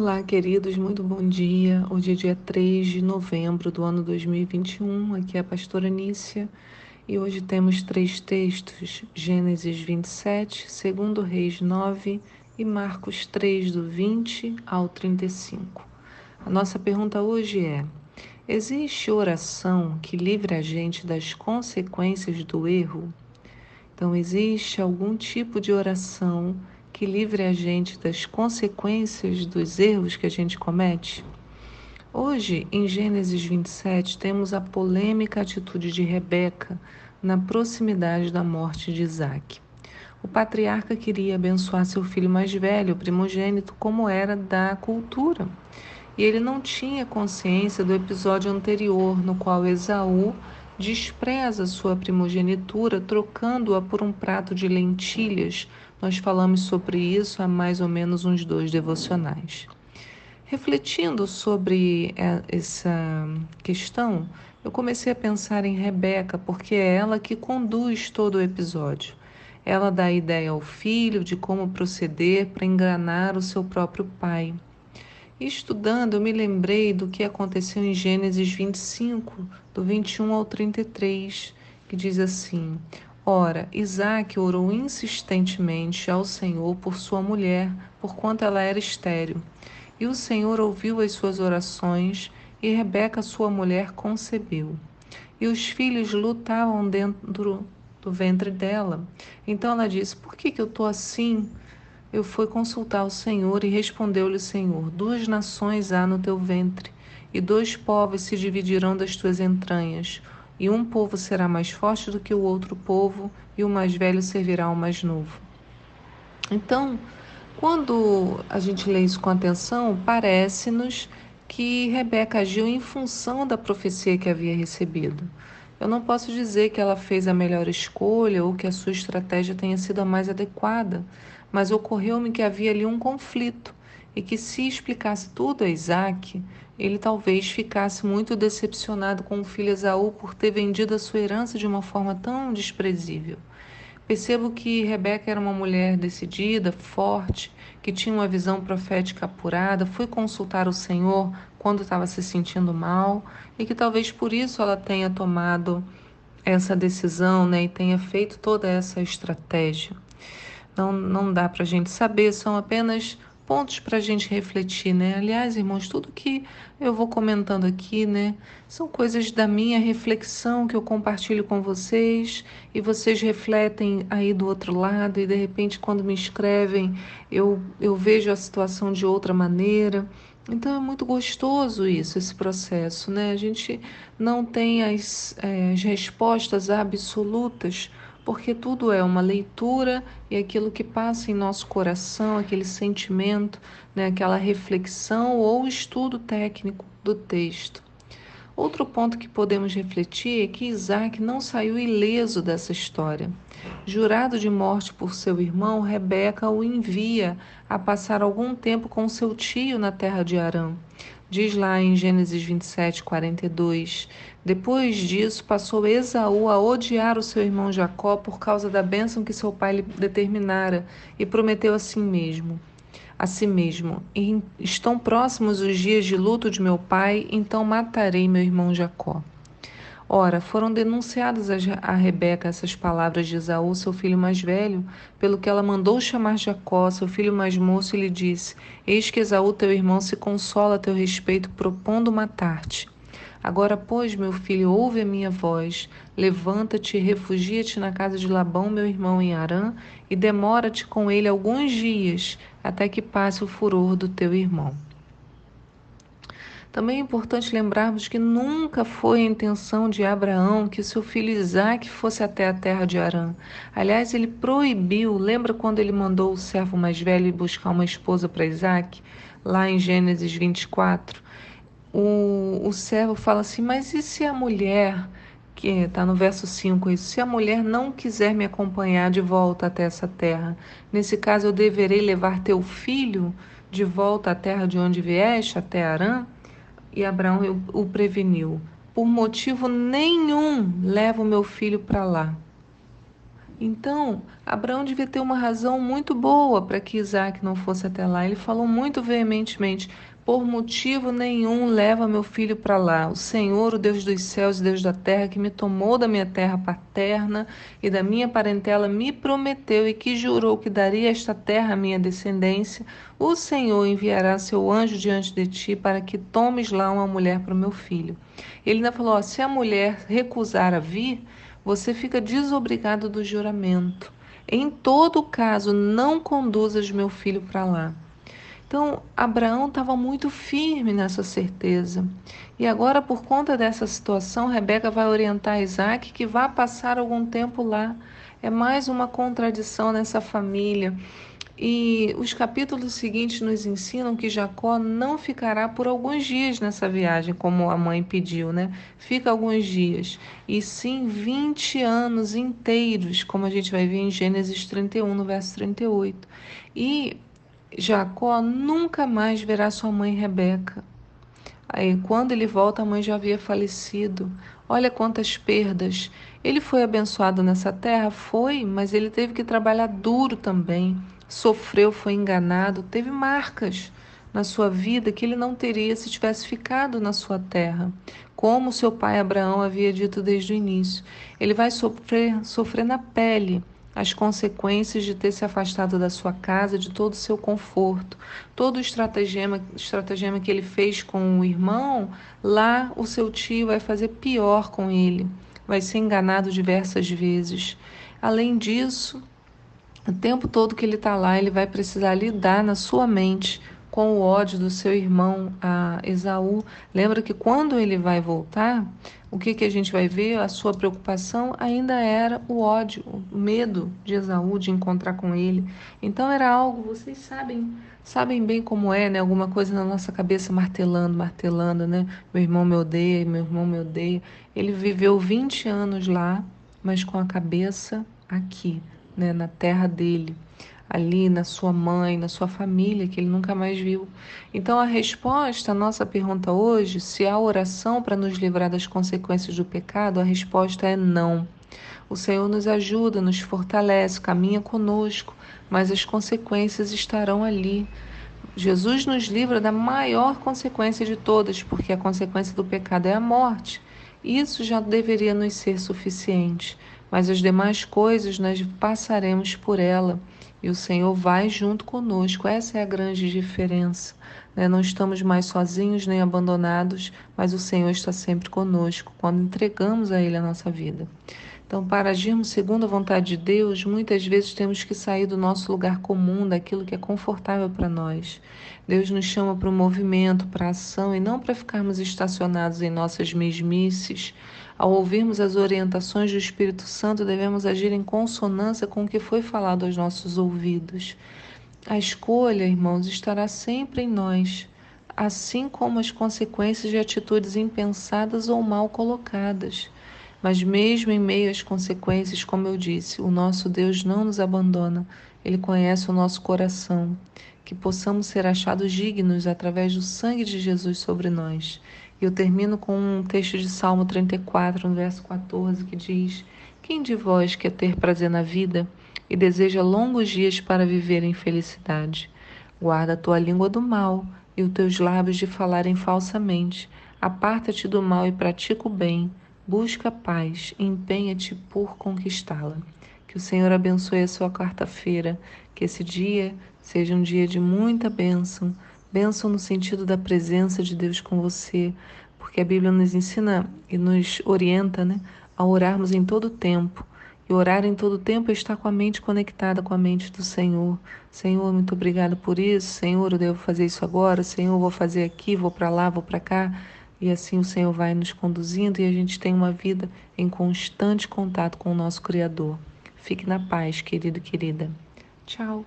Olá, queridos, muito bom dia. Hoje é dia 3 de novembro do ano 2021. Aqui é a pastora Nícia e hoje temos três textos: Gênesis 27, 2 Reis 9 e Marcos 3, do 20 ao 35. A nossa pergunta hoje é: existe oração que livre a gente das consequências do erro? Então, existe algum tipo de oração que livre a gente das consequências dos erros que a gente comete? Hoje, em Gênesis 27, temos a polêmica atitude de Rebeca na proximidade da morte de Isaac. O patriarca queria abençoar seu filho mais velho, primogênito, como era da cultura. E ele não tinha consciência do episódio anterior, no qual Esaú despreza sua primogenitura, trocando-a por um prato de lentilhas nós falamos sobre isso há mais ou menos uns dois devocionais. Refletindo sobre é, essa questão, eu comecei a pensar em Rebeca, porque é ela que conduz todo o episódio. Ela dá ideia ao filho de como proceder para enganar o seu próprio pai. Estudando, eu me lembrei do que aconteceu em Gênesis 25, do 21 ao 33, que diz assim: Ora, Isaac orou insistentemente ao Senhor por sua mulher, porquanto ela era estéril. E o Senhor ouviu as suas orações, e Rebeca, sua mulher, concebeu. E os filhos lutavam dentro do ventre dela. Então ela disse: Por que, que eu estou assim? Eu fui consultar o Senhor e respondeu-lhe o Senhor: Duas nações há no teu ventre, e dois povos se dividirão das tuas entranhas e um povo será mais forte do que o outro povo, e o mais velho servirá ao mais novo. Então, quando a gente lê isso com atenção, parece-nos que Rebeca agiu em função da profecia que havia recebido. Eu não posso dizer que ela fez a melhor escolha ou que a sua estratégia tenha sido a mais adequada, mas ocorreu-me que havia ali um conflito e que se explicasse tudo a Isaac, ele talvez ficasse muito decepcionado com o filho Esaú por ter vendido a sua herança de uma forma tão desprezível. Percebo que Rebeca era uma mulher decidida, forte, que tinha uma visão profética apurada, foi consultar o Senhor quando estava se sentindo mal e que talvez por isso ela tenha tomado essa decisão né, e tenha feito toda essa estratégia. Não, não dá para a gente saber, são apenas pontos para a gente refletir, né? Aliás, irmãos, tudo que eu vou comentando aqui, né, são coisas da minha reflexão que eu compartilho com vocês e vocês refletem aí do outro lado e de repente quando me escrevem eu, eu vejo a situação de outra maneira. Então é muito gostoso isso, esse processo, né? A gente não tem as, é, as respostas absolutas porque tudo é uma leitura e aquilo que passa em nosso coração, aquele sentimento, né, aquela reflexão ou estudo técnico do texto. Outro ponto que podemos refletir é que Isaac não saiu ileso dessa história. Jurado de morte por seu irmão, Rebeca o envia a passar algum tempo com seu tio na terra de Arã. Diz lá em Gênesis 27, 42. Depois disso, passou Esaú a odiar o seu irmão Jacó por causa da bênção que seu pai lhe determinara e prometeu a si mesmo. A si mesmo: Estão próximos os dias de luto de meu pai, então matarei meu irmão Jacó. Ora, foram denunciadas a Rebeca essas palavras de Esaú, seu filho mais velho, pelo que ela mandou chamar Jacó, seu filho mais moço, e lhe disse: Eis que Esaú, teu irmão, se consola a teu respeito, propondo matar-te. Agora, pois, meu filho, ouve a minha voz. Levanta-te refugia-te na casa de Labão, meu irmão, em Arã, e demora-te com ele alguns dias, até que passe o furor do teu irmão. Também é importante lembrarmos que nunca foi a intenção de Abraão que seu filho Isaac fosse até a terra de Arã. Aliás, ele proibiu, lembra quando ele mandou o servo mais velho buscar uma esposa para Isaac? Lá em Gênesis 24. O, o servo fala assim: Mas e se a mulher, que está no verso 5, isso, se a mulher não quiser me acompanhar de volta até essa terra? Nesse caso, eu deverei levar teu filho de volta à terra de onde vieste, até Arã? E Abraão o preveniu: Por motivo nenhum leva o meu filho para lá. Então, Abraão devia ter uma razão muito boa para que Isaac não fosse até lá. Ele falou muito veementemente: por motivo nenhum leva meu filho para lá. O Senhor, o Deus dos céus e Deus da terra, que me tomou da minha terra paterna e da minha parentela, me prometeu e que jurou que daria esta terra à minha descendência. O Senhor enviará seu anjo diante de ti para que tomes lá uma mulher para o meu filho. Ele ainda falou: ó, se a mulher recusar a vir, você fica desobrigado do juramento. Em todo caso, não conduzas meu filho para lá. Então, Abraão estava muito firme nessa certeza. E agora, por conta dessa situação, Rebeca vai orientar Isaac que vá passar algum tempo lá. É mais uma contradição nessa família. E os capítulos seguintes nos ensinam que Jacó não ficará por alguns dias nessa viagem, como a mãe pediu, né? Fica alguns dias. E sim 20 anos inteiros, como a gente vai ver em Gênesis 31, no verso 38. E Jacó nunca mais verá sua mãe Rebeca. Aí, quando ele volta, a mãe já havia falecido. Olha quantas perdas. Ele foi abençoado nessa terra? Foi, mas ele teve que trabalhar duro também sofreu, foi enganado, teve marcas na sua vida que ele não teria se tivesse ficado na sua terra, como seu pai Abraão havia dito desde o início. Ele vai sofrer, sofrer na pele as consequências de ter se afastado da sua casa, de todo o seu conforto, todo o estratagema, estratagema que ele fez com o irmão, lá o seu tio vai fazer pior com ele, vai ser enganado diversas vezes. Além disso, o tempo todo que ele está lá, ele vai precisar lidar na sua mente com o ódio do seu irmão a Esaú. Lembra que quando ele vai voltar, o que, que a gente vai ver? A sua preocupação ainda era o ódio, o medo de Esaú de encontrar com ele. Então era algo, vocês sabem, sabem bem como é, né? Alguma coisa na nossa cabeça martelando, martelando, né? Meu irmão me odeia, meu irmão me odeia. Ele viveu 20 anos lá, mas com a cabeça aqui, né, na terra dele, ali na sua mãe, na sua família, que ele nunca mais viu. Então, a resposta à nossa pergunta hoje, se há oração para nos livrar das consequências do pecado, a resposta é não. O Senhor nos ajuda, nos fortalece, caminha conosco, mas as consequências estarão ali. Jesus nos livra da maior consequência de todas, porque a consequência do pecado é a morte. Isso já deveria nos ser suficiente mas as demais coisas nós passaremos por ela e o Senhor vai junto conosco. Essa é a grande diferença. Né? Não estamos mais sozinhos nem abandonados, mas o Senhor está sempre conosco quando entregamos a Ele a nossa vida. Então, para agirmos segundo a vontade de Deus, muitas vezes temos que sair do nosso lugar comum, daquilo que é confortável para nós. Deus nos chama para o movimento, para a ação e não para ficarmos estacionados em nossas mesmices. Ao ouvirmos as orientações do Espírito Santo, devemos agir em consonância com o que foi falado aos nossos ouvidos. A escolha, irmãos, estará sempre em nós, assim como as consequências de atitudes impensadas ou mal colocadas. Mas mesmo em meio às consequências, como eu disse, o nosso Deus não nos abandona. Ele conhece o nosso coração. Que possamos ser achados dignos através do sangue de Jesus sobre nós. E eu termino com um texto de Salmo 34, no verso 14, que diz: Quem de vós quer ter prazer na vida e deseja longos dias para viver em felicidade? Guarda a tua língua do mal e os teus lábios de falarem falsamente. Aparta-te do mal e pratica o bem Busca paz e empenha-te por conquistá-la. Que o Senhor abençoe a sua quarta-feira, que esse dia seja um dia de muita bênção, bênção no sentido da presença de Deus com você, porque a Bíblia nos ensina e nos orienta né, a orarmos em todo tempo. E orar em todo tempo é estar com a mente conectada com a mente do Senhor. Senhor, muito obrigado por isso. Senhor, eu devo fazer isso agora. Senhor, vou fazer aqui, vou para lá, vou para cá. E assim o Senhor vai nos conduzindo e a gente tem uma vida em constante contato com o nosso Criador. Fique na paz, querido e querida. Tchau.